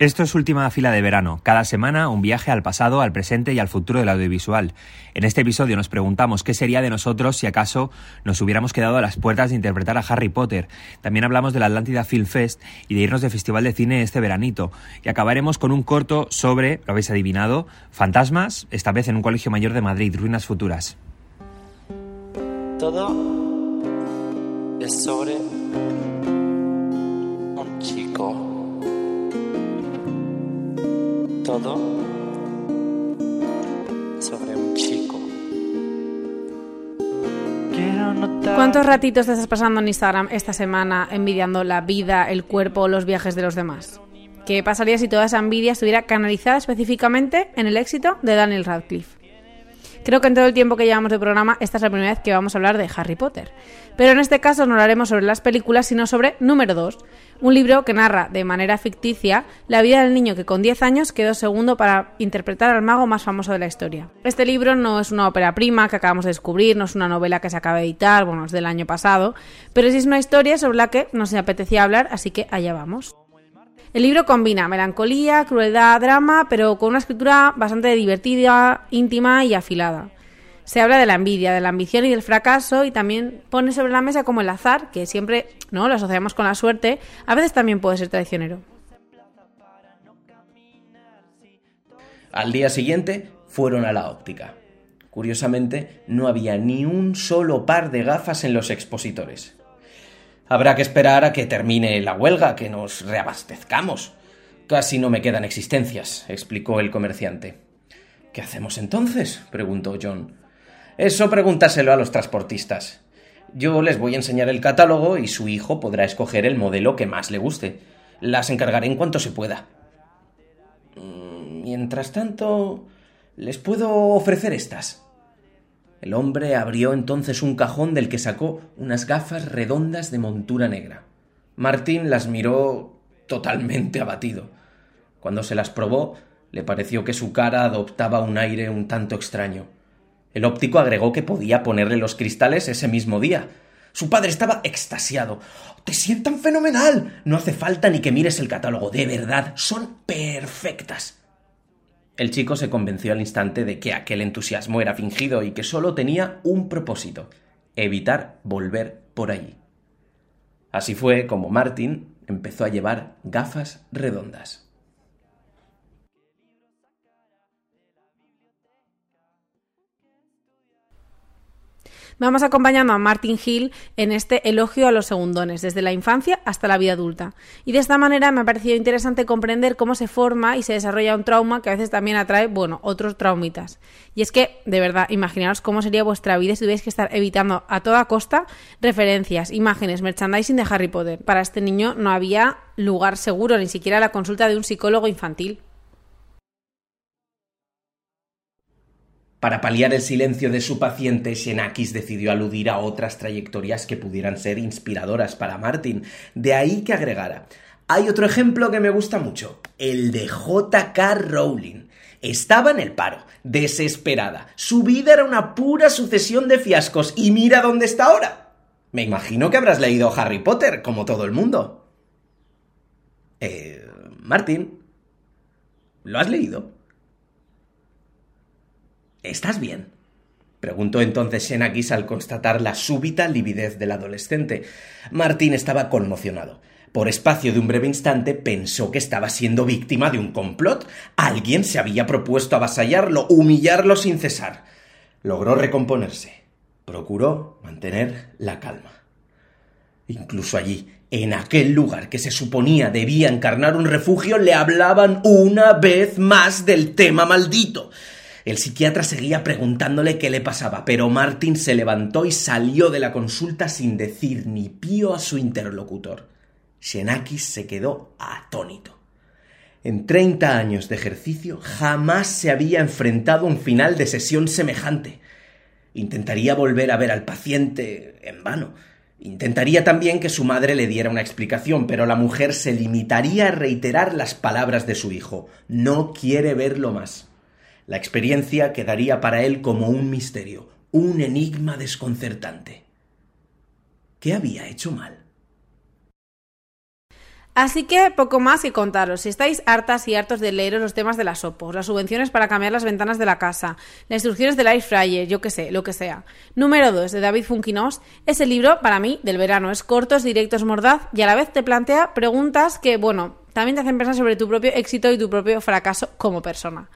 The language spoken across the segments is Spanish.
Esto es Última Fila de Verano. Cada semana un viaje al pasado, al presente y al futuro del audiovisual. En este episodio nos preguntamos qué sería de nosotros si acaso nos hubiéramos quedado a las puertas de interpretar a Harry Potter. También hablamos de la Atlántida Film Fest y de irnos de festival de cine este veranito. Y acabaremos con un corto sobre, lo habéis adivinado, fantasmas, esta vez en un colegio mayor de Madrid, ruinas futuras. Todo es sobre un chico. Todo sobre un chico. ¿Cuántos ratitos te estás pasando en Instagram esta semana envidiando la vida, el cuerpo o los viajes de los demás? ¿Qué pasaría si toda esa envidia estuviera canalizada específicamente en el éxito de Daniel Radcliffe? Creo que en todo el tiempo que llevamos de programa, esta es la primera vez que vamos a hablar de Harry Potter. Pero en este caso no hablaremos sobre las películas, sino sobre Número 2, un libro que narra de manera ficticia la vida del niño que con 10 años quedó segundo para interpretar al mago más famoso de la historia. Este libro no es una ópera prima que acabamos de descubrir, no es una novela que se acaba de editar, bueno, es del año pasado, pero sí es una historia sobre la que nos apetecía hablar, así que allá vamos. El libro combina melancolía, crueldad, drama, pero con una escritura bastante divertida, íntima y afilada. Se habla de la envidia, de la ambición y del fracaso y también pone sobre la mesa como el azar, que siempre no lo asociamos con la suerte, a veces también puede ser traicionero. Al día siguiente fueron a la óptica. Curiosamente, no había ni un solo par de gafas en los expositores. Habrá que esperar a que termine la huelga, que nos reabastezcamos. Casi no me quedan existencias, explicó el comerciante. ¿Qué hacemos entonces? preguntó John. Eso pregúntaselo a los transportistas. Yo les voy a enseñar el catálogo y su hijo podrá escoger el modelo que más le guste. Las encargaré en cuanto se pueda. Mm, Mientras tanto, les puedo ofrecer estas. El hombre abrió entonces un cajón del que sacó unas gafas redondas de montura negra. Martín las miró totalmente abatido. Cuando se las probó, le pareció que su cara adoptaba un aire un tanto extraño. El óptico agregó que podía ponerle los cristales ese mismo día. Su padre estaba extasiado. ¡Te sientan fenomenal! No hace falta ni que mires el catálogo, de verdad, son perfectas. El chico se convenció al instante de que aquel entusiasmo era fingido y que solo tenía un propósito evitar volver por allí. Así fue como Martin empezó a llevar gafas redondas. Vamos acompañando a Martin Hill en este elogio a los segundones, desde la infancia hasta la vida adulta. Y de esta manera me ha parecido interesante comprender cómo se forma y se desarrolla un trauma que a veces también atrae, bueno, otros traumitas. Y es que, de verdad, imaginaos cómo sería vuestra vida si tuvierais que estar evitando a toda costa referencias, imágenes, merchandising de Harry Potter. Para este niño no había lugar seguro, ni siquiera la consulta de un psicólogo infantil. Para paliar el silencio de su paciente, Xenakis decidió aludir a otras trayectorias que pudieran ser inspiradoras para Martin. De ahí que agregara. Hay otro ejemplo que me gusta mucho, el de J.K. Rowling. Estaba en el paro, desesperada. Su vida era una pura sucesión de fiascos y mira dónde está ahora. Me imagino que habrás leído Harry Potter, como todo el mundo. Eh, Martin, ¿lo has leído? ¿Estás bien? Preguntó entonces Xenakis al constatar la súbita lividez del adolescente. Martín estaba conmocionado. Por espacio de un breve instante pensó que estaba siendo víctima de un complot. Alguien se había propuesto avasallarlo, humillarlo sin cesar. Logró recomponerse. Procuró mantener la calma. Incluso allí, en aquel lugar que se suponía debía encarnar un refugio, le hablaban una vez más del tema maldito. El psiquiatra seguía preguntándole qué le pasaba, pero Martin se levantó y salió de la consulta sin decir ni pío a su interlocutor. Xenakis se quedó atónito. En treinta años de ejercicio jamás se había enfrentado a un final de sesión semejante. Intentaría volver a ver al paciente en vano. Intentaría también que su madre le diera una explicación, pero la mujer se limitaría a reiterar las palabras de su hijo. No quiere verlo más. La experiencia quedaría para él como un misterio, un enigma desconcertante. ¿Qué había hecho mal? Así que poco más y contaros. Si estáis hartas y hartos de leeros los temas de las opos, las subvenciones para cambiar las ventanas de la casa, las instrucciones del air fryer, yo qué sé, lo que sea. Número 2 de David Funkinos. Ese libro, para mí, del verano. Es corto, es directo, es mordaz y a la vez te plantea preguntas que, bueno, también te hacen pensar sobre tu propio éxito y tu propio fracaso como persona.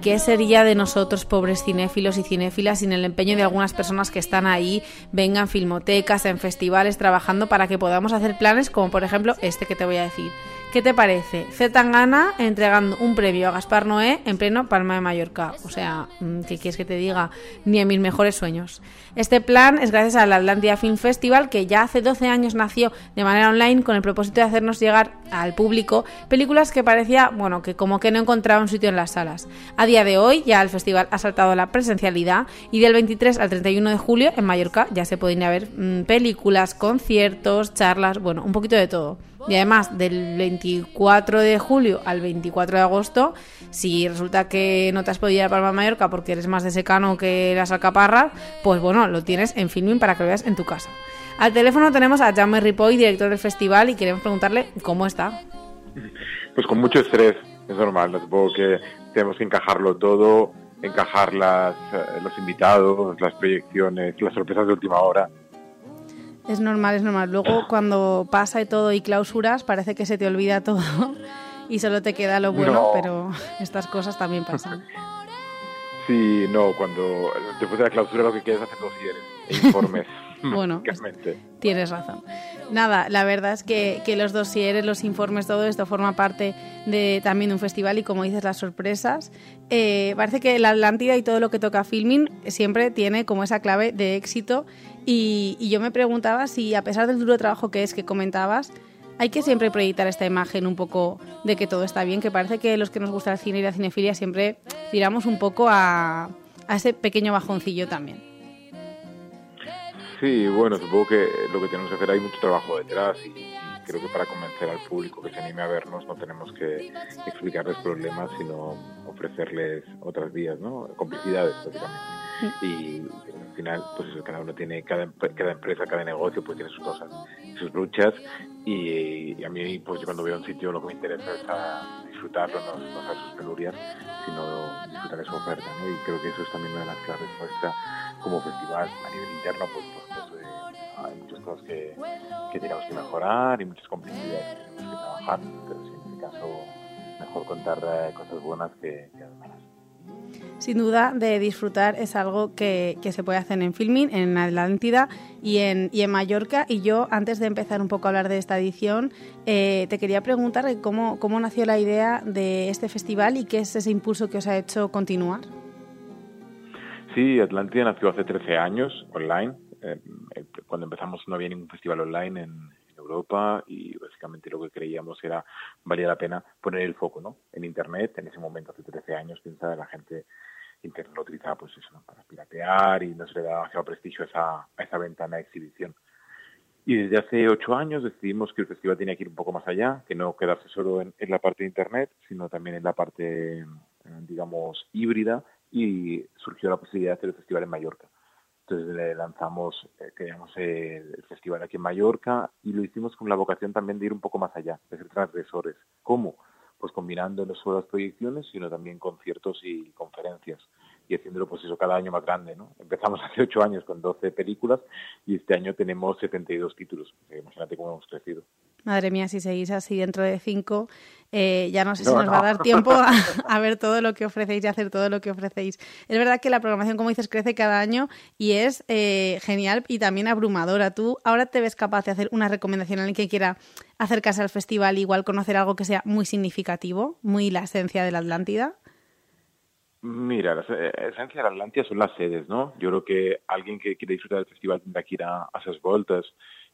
¿Qué sería de nosotros, pobres cinéfilos y cinéfilas, sin el empeño de algunas personas que están ahí, vengan filmotecas, en festivales, trabajando para que podamos hacer planes como, por ejemplo, este que te voy a decir? ¿Qué te parece? Zetangana entregando un premio a Gaspar Noé en pleno Palma de Mallorca. O sea, mm, ¿qué quieres que te diga? Ni en mis mejores sueños. Este plan es gracias al Atlantia Film Festival, que ya hace 12 años nació de manera online con el propósito de hacernos llegar al público películas que parecía, bueno, que como que no encontraba un sitio en las salas. A día de hoy ya el festival ha saltado la presencialidad y del 23 al 31 de julio en Mallorca ya se pueden ir ver mm, películas, conciertos, charlas, bueno, un poquito de todo. Y además, del 24 de julio al 24 de agosto, si resulta que no te has podido ir a Palma de Mallorca porque eres más de secano que las alcaparras, pues bueno, lo tienes en Filming para que lo veas en tu casa. Al teléfono tenemos a Jaume Ripoll, director del festival, y queremos preguntarle cómo está. Pues con mucho estrés, es normal, ¿no? supongo que tenemos que encajarlo todo, encajar las, eh, los invitados, las proyecciones, las sorpresas de última hora. Es normal, es normal. Luego, cuando pasa y todo y clausuras, parece que se te olvida todo y solo te queda lo bueno, No. pero estas cosas también pasan. Sí, no, cuando después de la clausura lo que quieres es hacer dosieres e informes. Bueno, básicamente. Tienes razón. Nada, la verdad es que, que los dosieres, los informes, todo esto forma parte de también de un festival y como dices, las sorpresas. Eh, parece que la Atlántida y todo lo que toca filming siempre tiene como esa clave de éxito y, y yo me preguntaba si a pesar del duro trabajo que es que comentabas, hay que siempre proyectar esta imagen un poco de que todo está bien, que parece que los que nos gusta el cine y la cinefilia siempre tiramos un poco a, a ese pequeño bajoncillo también. Sí, bueno, supongo que lo que tenemos que hacer hay mucho trabajo detrás y, y creo que para convencer al público que se anime a vernos no tenemos que explicarles problemas, sino ofrecerles otras vías, ¿no? Complicidades, básicamente. Y al final, pues cada uno tiene, cada, empre- cada empresa, cada negocio, pues tiene sus cosas, sus luchas y, a mí, pues yo cuando veo un sitio lo que me interesa es a disfrutarlo, no, no hacer sus penurias, sino disfrutar de su oferta, ¿no? Y creo que eso es también una de las claves nuestra como festival a nivel interno, pues, pues, hay muchas cosas que, que tenemos que mejorar y muchas complicidades que tenemos que trabajar, pero sí, en este caso mejor contar eh, cosas buenas que, que las malas. Sin duda, de disfrutar es algo que, que se puede hacer en Filming, en Atlántida y en, y en Mallorca. Y yo, antes de empezar un poco a hablar de esta edición, eh, te quería preguntar cómo, cómo nació la idea de este festival y qué es ese impulso que os ha hecho continuar. Sí, Atlántida nació hace 13 años online. Eh, eh, cuando empezamos no había ningún festival online en, Europa y básicamente lo que creíamos era valía la pena poner el foco ¿no? en Internet. En ese momento, hace 13 años, piensa la gente Internet lo utilizaba pues eso, para piratear y no se le daba demasiado prestigio a esa, esa ventana de exhibición. Y desde hace ocho años decidimos que el festival tenía que ir un poco más allá, que no quedarse solo en, en la parte de Internet, sino también en la parte, digamos, híbrida, y surgió la posibilidad de hacer el festival en Mallorca. Entonces le lanzamos, eh, creamos el, festival aquí en Mallorca y lo hicimos con la vocación también de ir un poco más allá, de ser transgresores. ¿Cómo? Pues combinando no solo las proyecciones, sino también conciertos y conferencias y haciéndolo pues eso cada año más grande, ¿no? Empezamos hace ocho años con 12 películas y este año tenemos 72 títulos. Imagínate cómo hemos crecido. Madre mía, si seguís así dentro de cinco, eh, ya no sé si No, nos no. va a dar tiempo a, a ver todo lo que ofrecéis y hacer todo lo que ofrecéis. Es verdad que la programación, como dices, crece cada año y es eh, genial y también abrumadora. ¿Tú ahora te ves capaz de hacer una recomendación a alguien que quiera acercarse al festival, igual conocer algo que sea muy significativo, muy la esencia de la Atlántida? Mira, la eh, esencia de la Atlantia son las sedes, ¿no? Yo creo que alguien que quiere disfrutar del festival tendrá que ir a, a esas vueltas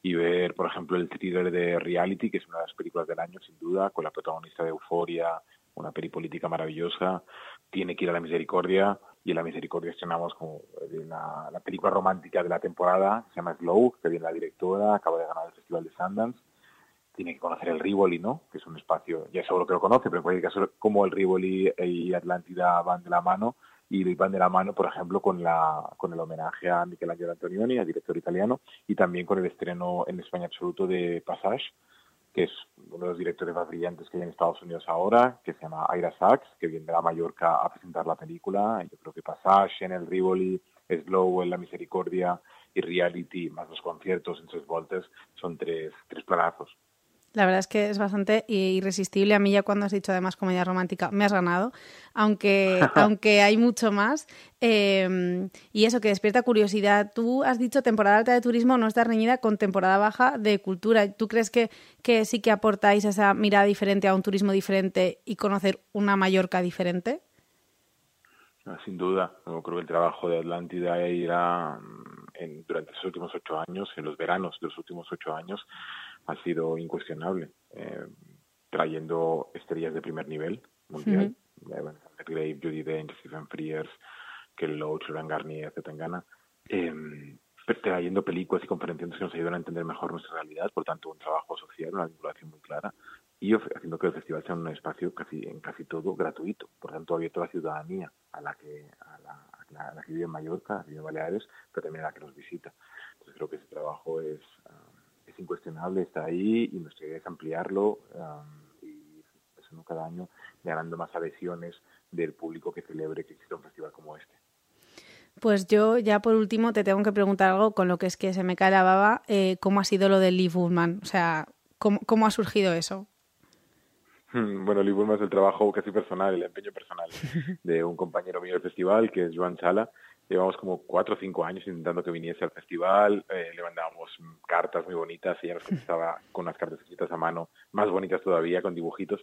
y ver, por ejemplo, el thriller de Reality, que es una de las películas del año, sin duda, con la protagonista de Euforia, una peli política maravillosa. Tiene que ir a La Misericordia, y en La Misericordia estrenamos como la, la película romántica de la temporada, se llama Slow, que viene la directora, acaba de ganar el Festival de Sundance. Tiene que conocer el Rivoli, ¿no? Que es un espacio, ya seguro que lo conoce, pero en cualquier caso, como el Rivoli y Atlántida van de la mano, y van de la mano, por ejemplo, con, la, con el homenaje a Michelangelo Antonioni, al director italiano, y también con el estreno en España absoluto de Passage, que es uno de los directores más brillantes que hay en Estados Unidos ahora, que se llama Ira Sachs, que viene a Mallorca a presentar la película. Yo creo que Passage, en el Rivoli, Slow, en La Misericordia y Reality, más los conciertos en tres voltes, son tres, tres planazos. La verdad es que es bastante irresistible. A mí ya cuando has dicho además comedia romántica me has ganado, aunque, aunque hay mucho más. Eh, y eso que despierta curiosidad. Tú has dicho temporada alta de turismo no está reñida con temporada baja de cultura. ¿Tú crees que, que sí que aportáis esa mirada diferente a un turismo diferente y conocer una Mallorca diferente? Sin duda, yo creo que el trabajo de Atlántida era en, durante los últimos ocho años, en los veranos de los últimos ocho años, ha sido incuestionable, eh, trayendo estrellas de primer nivel mundial, uh -huh. Grave, Judy Dench, Stephen Frears, Kel Loach, Loren Garnier, Zetangana, eh, trayendo películas y conferencias que nos ayudan a entender mejor nuestra realidad, por tanto un trabajo social, una vinculación muy clara, y haciendo que el festival sea un espacio casi en casi todo gratuito, por tanto abierto a la ciudadanía, a la que a la, a la que vive en Mallorca, a la que vive en Baleares, pero también a la que nos visita. Entonces creo que ese trabajo es uh, es incuestionable, está ahí y nuestra idea es ampliarlo um, y eso, ¿no? cada año ganando más adhesiones del público que celebre que exista un festival como este. Pues yo ya por último te tengo que preguntar algo con lo que es que se me cae la baba, eh, ¿cómo ha sido lo de Lee Woodman? O sea, ¿cómo, ¿cómo ha surgido eso? Bueno, Lee Woodman es el trabajo casi personal, el empeño personal de un compañero mío del festival, que es Joan Sala, Llevamos como cuatro o cinco años intentando que viniese al festival, eh, le mandábamos cartas muy bonitas, ella nos contestaba con unas cartas escritas a mano, más bonitas todavía, con dibujitos,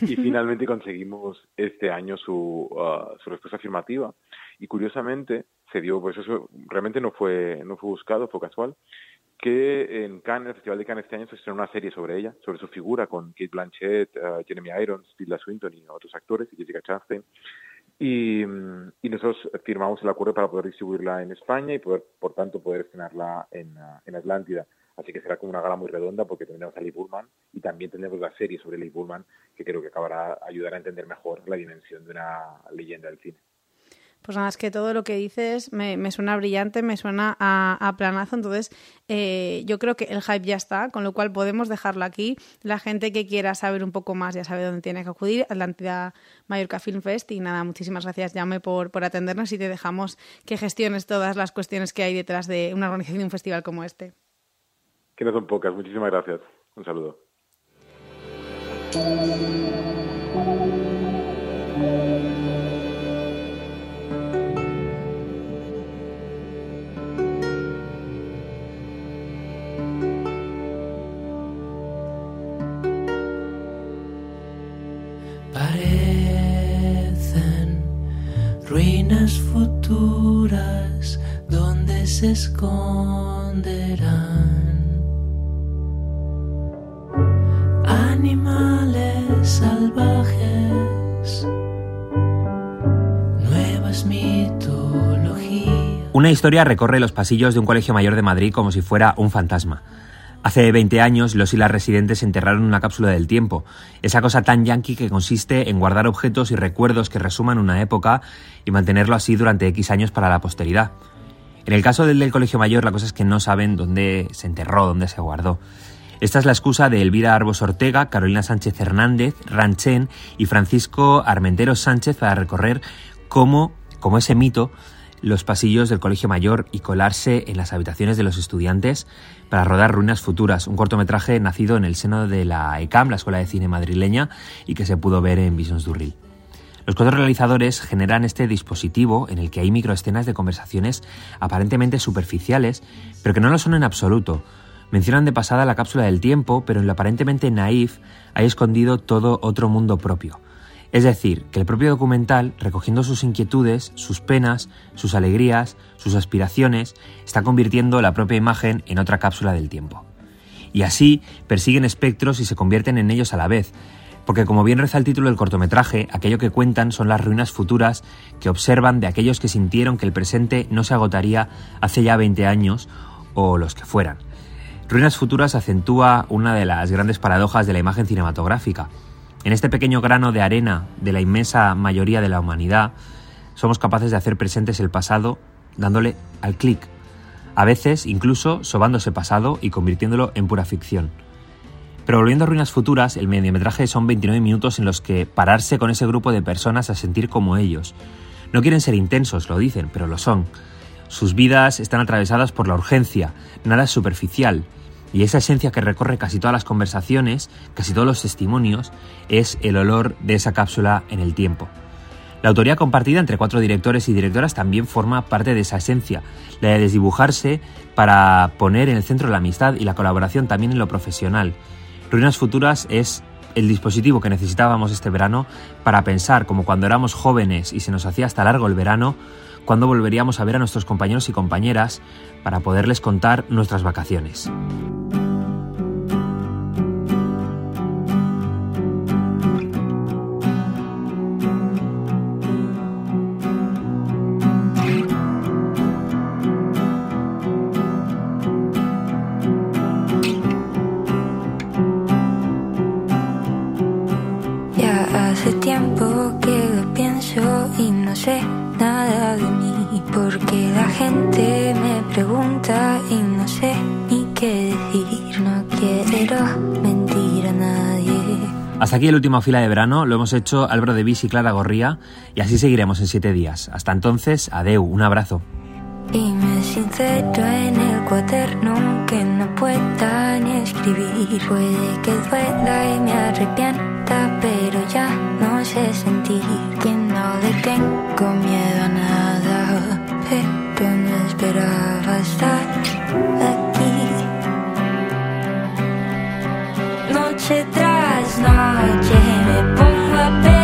y finalmente conseguimos este año su, uh, su respuesta afirmativa. Y curiosamente se dio, pues eso realmente no fue, no fue buscado, fue casual, que en Cannes, el Festival de Cannes este año se estrenó una serie sobre ella, sobre su figura, con Kate Blanchett, uh, Jeremy Irons, Tilda Swinton y otros actores, y Jessica Chastain. Y, y, nosotros firmamos el acuerdo para poder distribuirla en España y poder, por tanto, poder estrenarla en, en Atlántida. Así que será como una gala muy redonda porque tendremos a Lee Bullman y también tendremos la serie sobre Lee Bullman que creo que acabará ayudar a entender mejor la dimensión de una leyenda del cine. Pues nada, es que todo lo que dices me, suena brillante, me suena a, a planazo, entonces eh, yo creo que el hype ya está, con lo cual podemos dejarlo aquí. La gente que quiera saber un poco más ya sabe dónde tiene que acudir, Atlántida Mallorca Film Fest. Y nada, muchísimas gracias, Jaume, por, por atendernos y te dejamos que gestiones todas las cuestiones que hay detrás de una organización de un festival como este. Que no son pocas, muchísimas gracias. Un saludo. Salvajes. Una historia recorre los pasillos de un colegio mayor de Madrid como si fuera un fantasma. Hace 20 años, los y las residentes enterraron una cápsula del tiempo, esa cosa tan yankee que consiste en guardar objetos y recuerdos que resuman una época y mantenerlo así durante X años para la posteridad. En el caso del Colegio Mayor, la cosa es que no saben dónde se enterró, dónde se guardó. Esta es la excusa de Elvira Arbos Ortega, Carolina Sánchez Hernández, Ranchen y Francisco Armenteros Sánchez para recorrer cómo, como ese mito, los pasillos del Colegio Mayor y colarse en las habitaciones de los estudiantes para rodar Ruinas Futuras, un cortometraje nacido en el seno de la ECAM, la Escuela de Cine madrileña, y que se pudo ver en Visions Durril. Los cuatro realizadores generan este dispositivo en el que hay microescenas de conversaciones aparentemente superficiales, pero que no lo son en absoluto. Mencionan de pasada la cápsula del tiempo, pero en lo aparentemente naif hay escondido todo otro mundo propio Es decir, que el propio documental, recogiendo sus inquietudes, sus penas, sus alegrías, sus aspiraciones, está convirtiendo la propia imagen en otra cápsula del tiempo. Y así persiguen espectros y se convierten en ellos a la vez, porque como bien reza el título del cortometraje, aquello que cuentan son las ruinas futuras que observan de aquellos que sintieron que el presente no se agotaría hace ya 20 años o los que fueran. Ruinas futuras acentúa una de las grandes paradojas de la imagen cinematográfica, en este pequeño grano de arena de la inmensa mayoría de la humanidad, somos capaces de hacer presentes el pasado dándole al clic, a veces incluso sobándose pasado y convirtiéndolo en pura ficción. Pero volviendo a Ruinas Futuras, el mediometraje son 29 minutos en los que pararse con ese grupo de personas a sentir como ellos. No quieren ser intensos, lo dicen, pero lo son. Sus vidas están atravesadas por la urgencia, nada es superficial, y esa esencia que recorre casi todas las conversaciones, casi todos los testimonios, es el olor de esa cápsula en el tiempo. La autoría compartida entre cuatro directores y directoras también forma parte de esa esencia, la de desdibujarse para poner en el centro la amistad y la colaboración también en lo profesional. Ruinas Futuras es el dispositivo que necesitábamos este verano para pensar como cuando éramos jóvenes y se nos hacía hasta largo el verano, cuando volveríamos a ver a nuestros compañeros y compañeras para poderles contar nuestras vacaciones. Aquí el último fila de verano, lo hemos hecho Álvaro de Vis y Clara Gorría y así seguiremos en siete días. Hasta entonces, adeu, un abrazo. Me pongo